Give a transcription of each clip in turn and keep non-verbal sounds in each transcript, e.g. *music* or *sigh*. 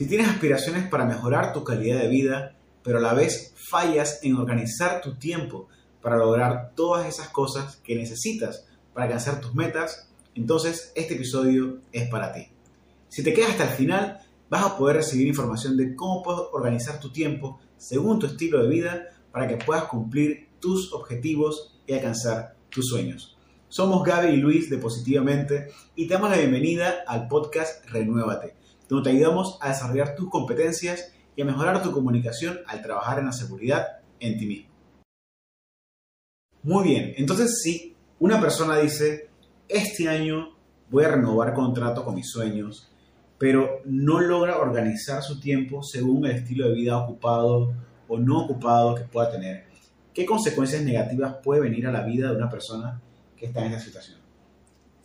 Si tienes aspiraciones para mejorar tu calidad de vida, pero a la vez fallas en organizar tu tiempo para lograr todas esas cosas que necesitas para alcanzar tus metas, entonces este episodio es para ti. Si te quedas hasta el final, vas a poder recibir información de cómo puedes organizar tu tiempo según tu estilo de vida para que puedas cumplir tus objetivos y alcanzar tus sueños. Somos Gaby y Luis de Positivamente y te damos la bienvenida al podcast Renuévate donde te ayudamos a desarrollar tus competencias y a mejorar tu comunicación al trabajar en la seguridad en ti mismo. Muy bien, entonces si una persona dice, este año voy a renovar contrato con mis sueños, pero no logra organizar su tiempo según el estilo de vida ocupado o no ocupado que pueda tener, ¿qué consecuencias negativas puede venir a la vida de una persona que está en esa situación?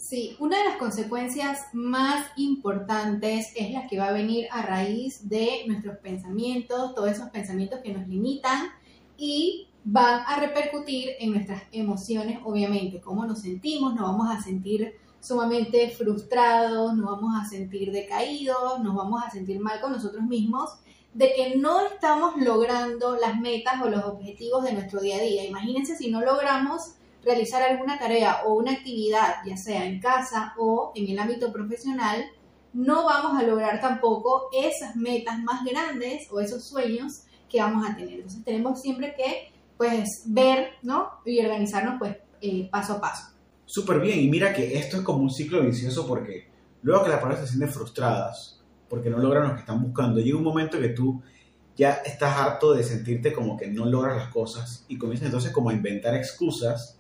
Sí, una de las consecuencias más importantes es la que va a venir a raíz de nuestros pensamientos, todos esos pensamientos que nos limitan y van a repercutir en nuestras emociones, obviamente, cómo nos sentimos, nos vamos a sentir sumamente frustrados, nos vamos a sentir decaídos, nos vamos a sentir mal con nosotros mismos, de que no estamos logrando las metas o los objetivos de nuestro día a día. Imagínense si no logramos realizar alguna tarea o una actividad, ya sea en casa o en el ámbito profesional, no vamos a lograr tampoco esas metas más grandes o esos sueños que vamos a tener. Entonces tenemos siempre que pues ver, ¿no? Y organizarnos pues eh, paso a paso. Súper bien, y mira que esto es como un ciclo vicioso porque luego que las personas se sienten frustradas porque no logran lo que están buscando, llega un momento que tú ya estás harto de sentirte como que no logras las cosas y comienzas entonces como a inventar excusas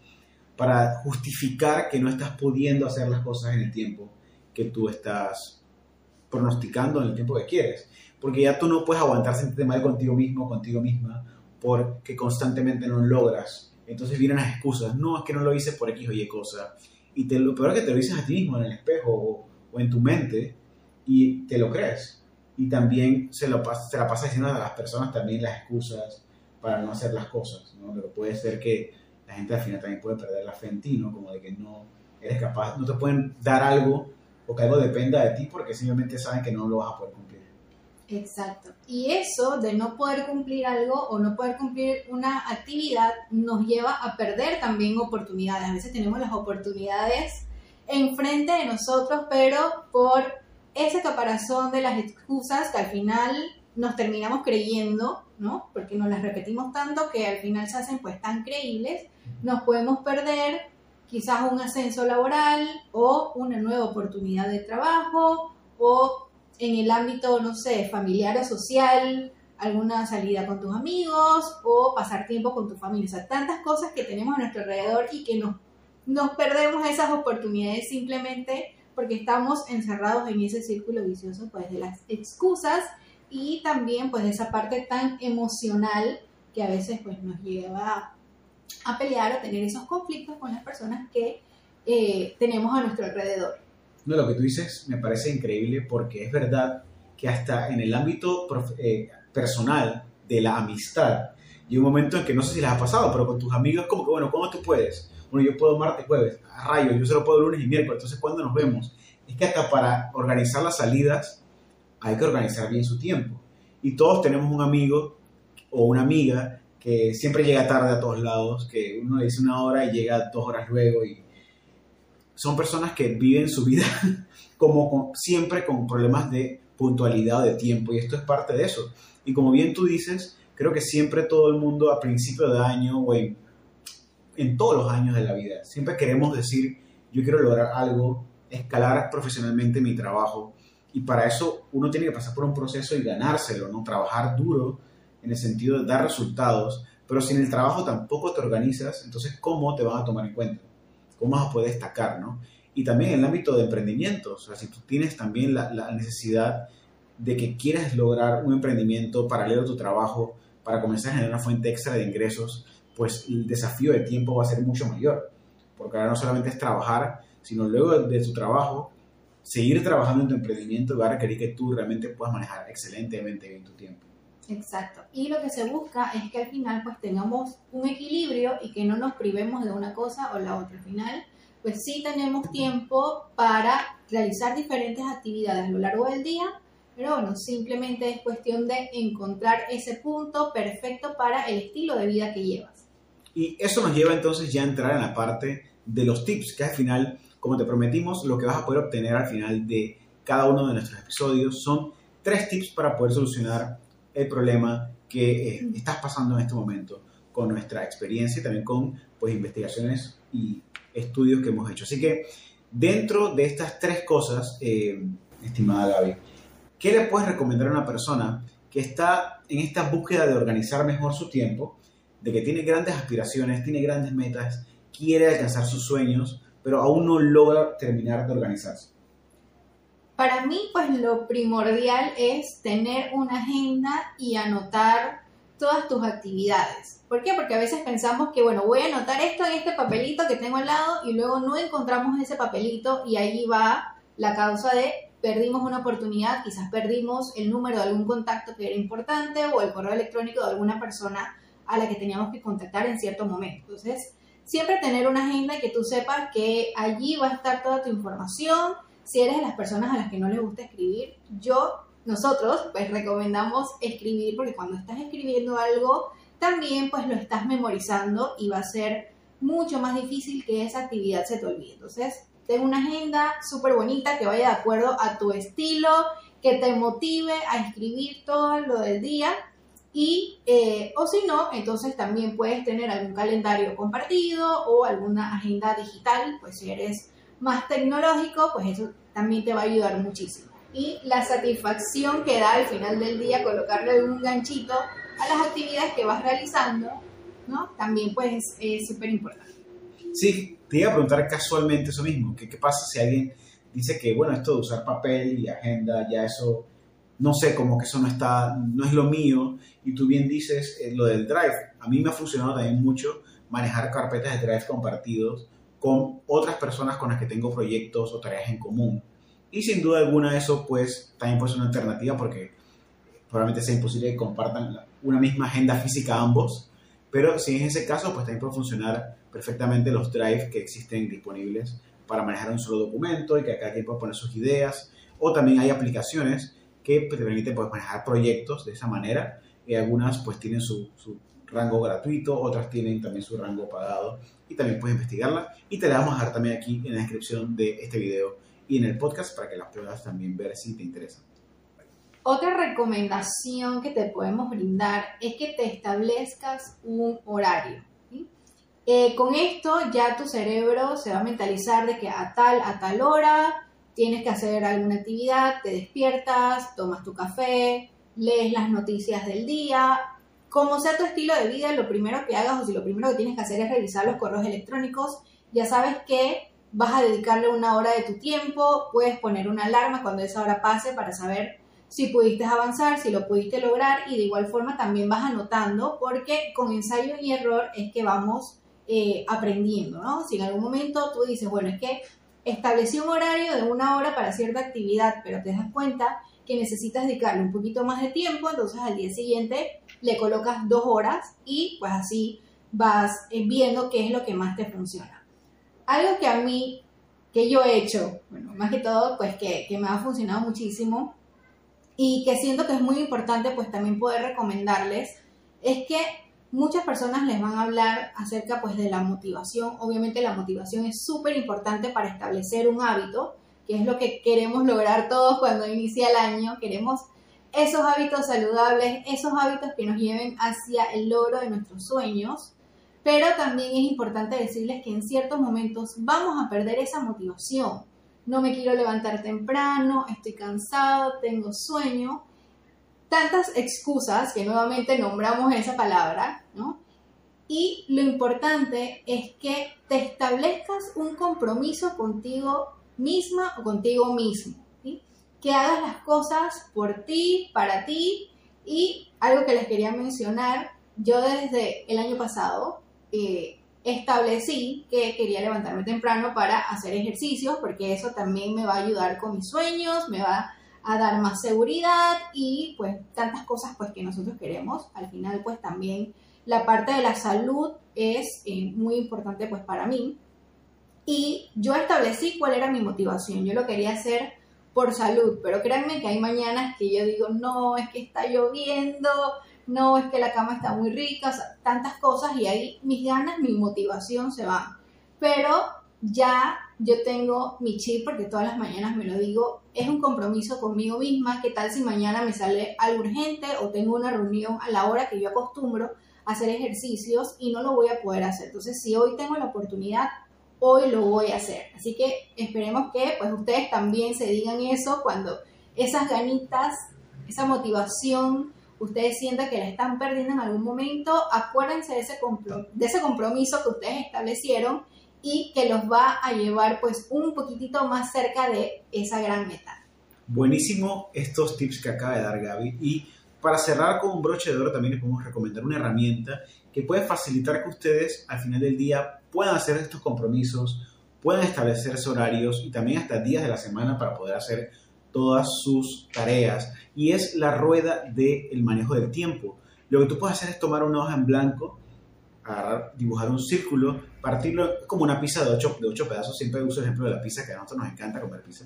para justificar que no estás pudiendo hacer las cosas en el tiempo que tú estás pronosticando en el tiempo que quieres. Porque ya tú no puedes aguantar sentirte mal contigo mismo, contigo misma, porque constantemente no logras. Entonces vienen las excusas. No, es que no lo hice por X o Y cosa. Y te, lo peor es que te lo dices a ti mismo en el espejo o, en tu mente y te lo crees. Y también se, lo, se la pasa diciendo a las personas también las excusas para no hacer las cosas. ¿no? Pero puede ser que la gente al final también puede perder la fe en ti, ¿no? Como de que no eres capaz, no te pueden dar algo o que algo dependa de ti porque simplemente saben que no lo vas a poder cumplir. Exacto. Y eso de no poder cumplir algo o no poder cumplir una actividad nos lleva a perder también oportunidades. A veces tenemos las oportunidades enfrente de nosotros, pero por ese caparazón de las excusas que al final nos terminamos creyendo, ¿no? Porque nos las repetimos tanto que al final se hacen pues tan creíbles, nos podemos perder quizás un ascenso laboral o una nueva oportunidad de trabajo o en el ámbito, no sé, familiar o social, alguna salida con tus amigos o pasar tiempo con tu familia. O sea, tantas cosas que tenemos a nuestro alrededor y que nos, nos perdemos esas oportunidades simplemente porque estamos encerrados en ese círculo vicioso pues de las excusas y también pues esa parte tan emocional que a veces pues nos lleva a pelear o tener esos conflictos con las personas que eh, tenemos a nuestro alrededor. No, lo que tú dices me parece increíble porque es verdad que hasta en el ámbito eh, personal de la amistad, hay un momento en que no sé si les ha pasado, pero con tus amigos como que, bueno, ¿cómo tú puedes? Bueno, yo puedo martes, jueves, a rayo, yo solo puedo lunes y miércoles, entonces ¿cuándo nos vemos? Es que hasta para organizar las salidas hay que organizar bien su tiempo. Y todos tenemos un amigo o una amiga que siempre llega tarde a todos lados, que uno dice una hora y llega dos horas luego. Y son personas que viven su vida *laughs* como siempre con problemas de puntualidad de tiempo. Y esto es parte de eso. Y como bien tú dices, creo que siempre todo el mundo a principio de año o en, en todos los años de la vida, siempre queremos decir, yo quiero lograr algo, escalar profesionalmente mi trabajo, y para eso uno tiene que pasar por un proceso y ganárselo, ¿no? Trabajar duro en el sentido de dar resultados, pero si en el trabajo tampoco te organizas, entonces ¿cómo te van a tomar en cuenta? ¿Cómo vas a poder destacar, ¿no? Y también en el ámbito de emprendimiento, o sea, si tú tienes también la, la necesidad de que quieras lograr un emprendimiento paralelo a tu trabajo para comenzar a generar una fuente extra de ingresos, pues el desafío de tiempo va a ser mucho mayor, porque ahora no solamente es trabajar, sino luego de tu trabajo seguir trabajando en tu emprendimiento va a requerir que tú realmente puedas manejar excelentemente bien tu tiempo. Exacto. Y lo que se busca es que al final pues tengamos un equilibrio y que no nos privemos de una cosa o la otra. Al final pues sí tenemos tiempo para realizar diferentes actividades a lo largo del día, Pero bueno, simplemente es cuestión de encontrar ese punto perfecto para el estilo de vida que llevas. Y eso nos lleva entonces ya a entrar en la parte de los tips, que al final, como te prometimos, lo que vas a poder obtener al final de cada uno de nuestros episodios son tres tips para poder solucionar el problema que eh, estás pasando en este momento con nuestra experiencia y también con pues, investigaciones y estudios que hemos hecho. Así que dentro de estas tres cosas, eh, estimada Gaby, ¿qué le puedes recomendar a una persona que está en esta búsqueda de organizar mejor su tiempo, de que tiene grandes aspiraciones, tiene grandes metas, quiere alcanzar sus sueños, pero aún no logra terminar de organizarse? Para mí, pues lo primordial es tener una agenda y anotar todas tus actividades. ¿Por qué? Porque a veces pensamos que, bueno, voy a anotar esto en este papelito que tengo al lado y luego no encontramos ese papelito y ahí va la causa de perdimos una oportunidad, quizás perdimos el número de algún contacto que era importante o el correo electrónico de alguna persona a la que teníamos que contactar en cierto momento. Entonces, siempre tener una agenda que tú sepas que allí va a estar toda tu información. Si eres de las personas a las que no les gusta escribir, yo nosotros pues recomendamos escribir porque cuando estás escribiendo algo también pues lo estás memorizando y va a ser mucho más difícil que esa actividad se te olvide. Entonces, ten una agenda súper bonita que vaya de acuerdo a tu estilo, que te motive a escribir todo lo del día y, eh, o si no, entonces también puedes tener algún calendario compartido o alguna agenda digital, pues si eres más tecnológico, pues eso también te va a ayudar muchísimo y la satisfacción que da al final del día colocarle un ganchito a las actividades que vas realizando, ¿no? También pues es súper importante. Sí, te iba a preguntar casualmente eso mismo, ¿qué, qué pasa si alguien dice que, bueno, esto de usar papel y agenda, ya eso, no sé, como que eso no está, no es lo mío, y tú bien dices eh, lo del Drive, a mí me ha funcionado también mucho manejar carpetas de Drive compartidos con otras personas con las que tengo proyectos o tareas en común. Y sin duda alguna eso pues también puede ser una alternativa porque probablemente sea imposible que compartan una misma agenda física ambos, pero si en ese caso pues también puede funcionar perfectamente los drives que existen disponibles para manejar un solo documento y que cada quien pueda poner sus ideas. O también hay aplicaciones que te permiten pues, manejar proyectos de esa manera y algunas pues tienen su, su rango gratuito, otras tienen también su rango pagado y también puedes investigarla y te la vamos a dejar también aquí en la descripción de este video y en el podcast para que las puedas también ver si te interesa. Otra recomendación que te podemos brindar es que te establezcas un horario. Eh, con esto ya tu cerebro se va a mentalizar de que a tal, a tal hora tienes que hacer alguna actividad, te despiertas, tomas tu café, lees las noticias del día. Como sea tu estilo de vida, lo primero que hagas o si lo primero que tienes que hacer es revisar los correos electrónicos, ya sabes que vas a dedicarle una hora de tu tiempo, puedes poner una alarma cuando esa hora pase para saber si pudiste avanzar, si lo pudiste lograr y de igual forma también vas anotando porque con ensayo y error es que vamos eh, aprendiendo, ¿no? Si en algún momento tú dices, bueno, es que establecí un horario de una hora para cierta actividad, pero te das cuenta que necesitas dedicarle un poquito más de tiempo, entonces al día siguiente le colocas dos horas y pues así vas viendo qué es lo que más te funciona algo que a mí, que yo he hecho, bueno, más que todo, pues que, me ha funcionado muchísimo y que siento que es muy importante, pues también poder recomendarles, es que muchas personas les van a hablar acerca pues de la motivación. Obviamente la motivación es súper importante para establecer un hábito, que es lo que queremos lograr todos cuando inicia el año. Queremos esos hábitos saludables, esos hábitos que nos lleven hacia el logro de nuestros sueños. Pero también es importante decirles que en ciertos momentos vamos a perder esa motivación. No me quiero levantar temprano, estoy cansado, tengo sueño. Tantas excusas que nuevamente nombramos esa palabra, ¿no? Y lo importante es que te establezcas un compromiso contigo misma o contigo mismo. Que hagas las cosas por ti, para ti. Y algo que les quería mencionar, yo desde el año pasado eh, establecí que quería levantarme temprano para hacer ejercicios porque eso también me va a ayudar con mis sueños, me va a dar más seguridad y pues tantas cosas pues que nosotros queremos. Al final pues también la parte de la salud es eh, muy importante pues para mí. Y yo establecí cuál era mi motivación. Yo lo quería hacer por salud, pero créanme que hay mañanas que yo digo, no, es que está lloviendo, no, es que la cama está muy rica, tantas cosas y ahí mis ganas, mi motivación se van. Pero ya yo tengo mi chip porque todas las mañanas me lo digo, es un compromiso conmigo misma, qué tal si mañana me sale algo urgente o tengo una reunión a la hora que yo acostumbro hacer ejercicios y no lo voy a poder hacer. Entonces, si hoy tengo la oportunidad, hoy lo voy a hacer. Así que esperemos que pues ustedes también se digan eso cuando esas ganitas, esa motivación, ustedes sientan que la están perdiendo en algún momento, acuérdense de ese, de ese compromiso que ustedes establecieron y que los va a llevar pues un poquitito más cerca de esa gran meta. Buenísimo estos tips que acaba de dar Gaby y para cerrar con un broche de oro también les podemos recomendar una herramienta que puede facilitar que ustedes al final del día puedan hacer estos compromisos, puedan establecerse horarios y también hasta días de la semana para poder hacer todas sus tareas. Y es la rueda del manejo del tiempo. Lo que tú puedes hacer es tomar una hoja en blanco agarrar, dibujar un círculo, partirlo como una pizza de ocho, de ocho pedazos. Siempre uso el ejemplo de la pizza, que a nosotros nos encanta comer pizza.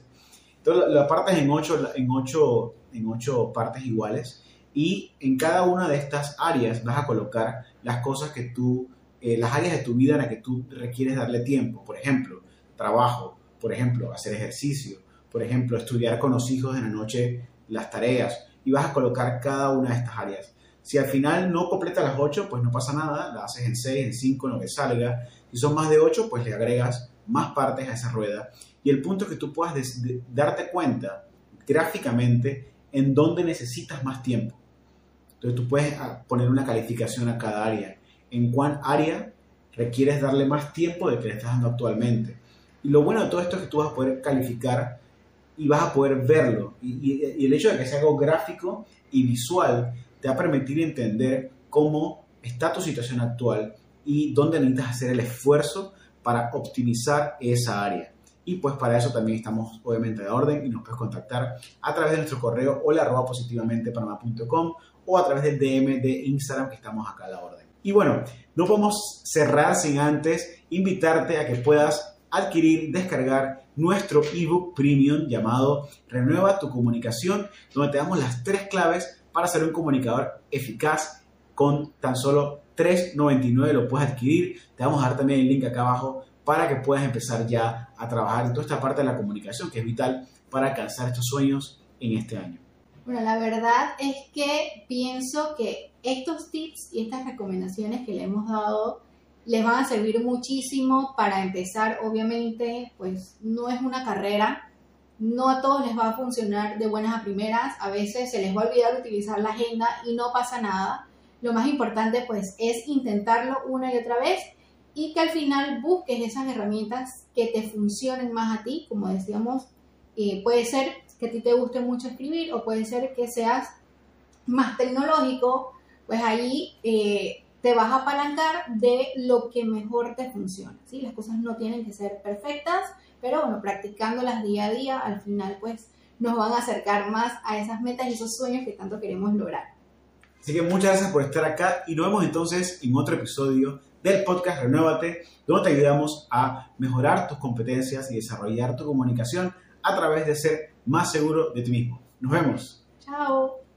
Entonces la partes en ocho, en, ocho, en ocho partes iguales y en cada una de estas áreas vas a colocar las cosas que tú, eh, las áreas de tu vida en las que tú requieres darle tiempo. Por ejemplo, trabajo, por ejemplo, hacer ejercicio, por ejemplo, estudiar con los hijos en la noche las tareas y vas a colocar cada una de estas áreas. Si al final no completa las 8, pues no pasa nada, la haces en 6, en 5, en lo que salga. Si son más de 8, pues le agregas más partes a esa rueda. Y el punto es que tú puedas darte cuenta gráficamente en dónde necesitas más tiempo. Entonces tú puedes ah, poner una calificación a cada área. En cuál área requieres darle más tiempo de que le estás dando actualmente. Y lo bueno de todo esto es que tú vas a poder calificar y vas a poder verlo. Y, el hecho de que sea algo gráfico y visual te va a permitir entender cómo está tu situación actual y dónde necesitas hacer el esfuerzo para optimizar esa área. Y pues para eso también estamos obviamente de orden y nos puedes contactar a través de nuestro correo hola arroba positivamente o a través del DM de Instagram que estamos acá a la orden. Y bueno, no podemos cerrar sin antes invitarte a que puedas adquirir, descargar nuestro ebook premium llamado Renueva tu comunicación, donde te damos las tres claves para ser un comunicador eficaz con tan solo 3.99 lo puedes adquirir. Te vamos a dar también el link acá abajo para que puedas empezar ya a trabajar en toda esta parte de la comunicación que es vital para alcanzar estos sueños en este año. Bueno, la verdad es que pienso que estos tips y estas recomendaciones que le hemos dado les van a servir muchísimo para empezar. Obviamente, pues no es una carrera, no a todos les va a funcionar de buenas a primeras, a veces se les va a olvidar utilizar la agenda y no pasa nada. Lo más importante pues es intentarlo una y otra vez y que al final busques esas herramientas que te funcionen más a ti, como decíamos, eh, puede ser que a ti te guste mucho escribir o puede ser que seas más tecnológico, pues ahí eh, te vas a apalancar de lo que mejor te funciona. ¿sí? Las cosas no tienen que ser perfectas, pero bueno, practicándolas día a día, al final pues nos van a acercar más a esas metas y esos sueños que tanto queremos lograr. Así que muchas gracias por estar acá y nos vemos entonces en otro episodio del podcast Renuévate, donde te ayudamos a mejorar tus competencias y desarrollar tu comunicación a través de ser más seguro de ti mismo. Nos vemos. Chao.